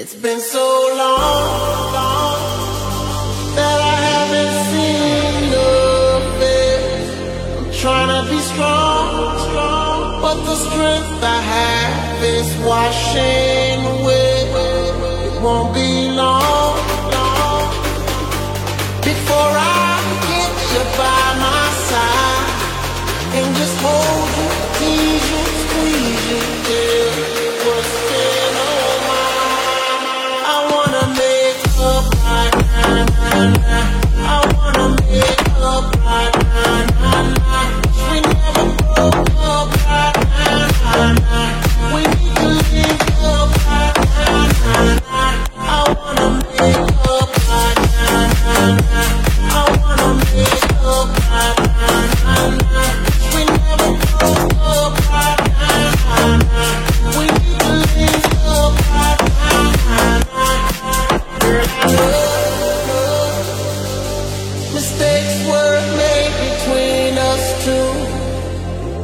It's been so long, long that I haven't seen your face. I'm trying to be strong, strong, but the strength I have is washing away. It won't be long, long before I get you by my.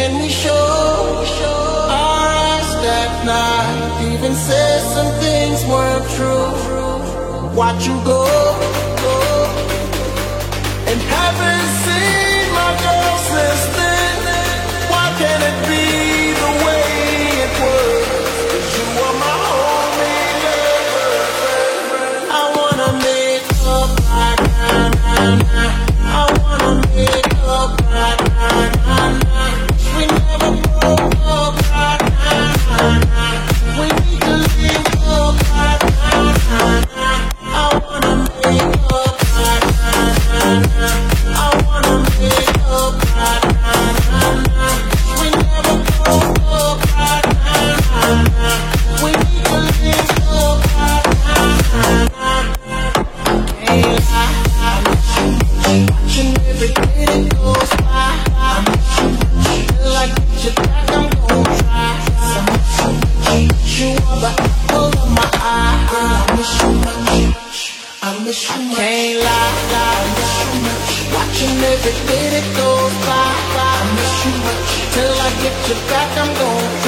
And we show our eyes that night. Even said some things weren't true. Watch you go, go. and heaven. And it minute goes by, by I miss you much. Till I get you back, I'm gonna.